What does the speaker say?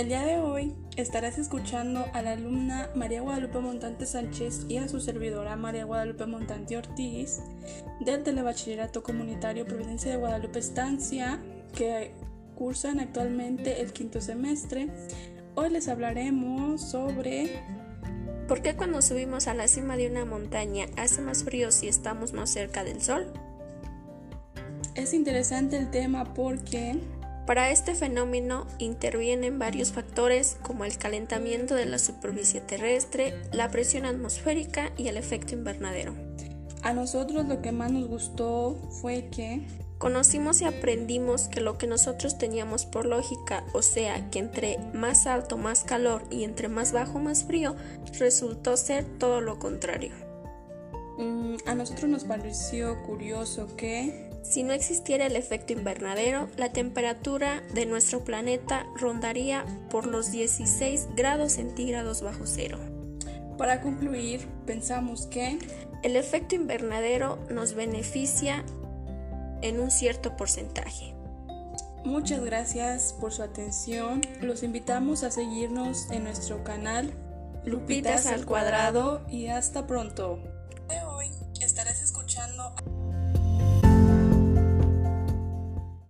El día de hoy estarás escuchando a la alumna María Guadalupe Montante Sánchez y a su servidora María Guadalupe Montante Ortiz del Telebachillerato Comunitario Providencia de Guadalupe Estancia que cursan actualmente el quinto semestre. Hoy les hablaremos sobre ¿Por qué cuando subimos a la cima de una montaña hace más frío si estamos más cerca del sol? Es interesante el tema porque para este fenómeno intervienen varios factores como el calentamiento de la superficie terrestre, la presión atmosférica y el efecto invernadero. A nosotros lo que más nos gustó fue que conocimos y aprendimos que lo que nosotros teníamos por lógica, o sea, que entre más alto más calor y entre más bajo más frío, resultó ser todo lo contrario. Mm, a nosotros nos pareció curioso que si no existiera el efecto invernadero, la temperatura de nuestro planeta rondaría por los 16 grados centígrados bajo cero. Para concluir, pensamos que el efecto invernadero nos beneficia en un cierto porcentaje. Muchas gracias por su atención. Los invitamos a seguirnos en nuestro canal Lupitas, al cuadrado y hasta pronto. De hoy estarás escuchando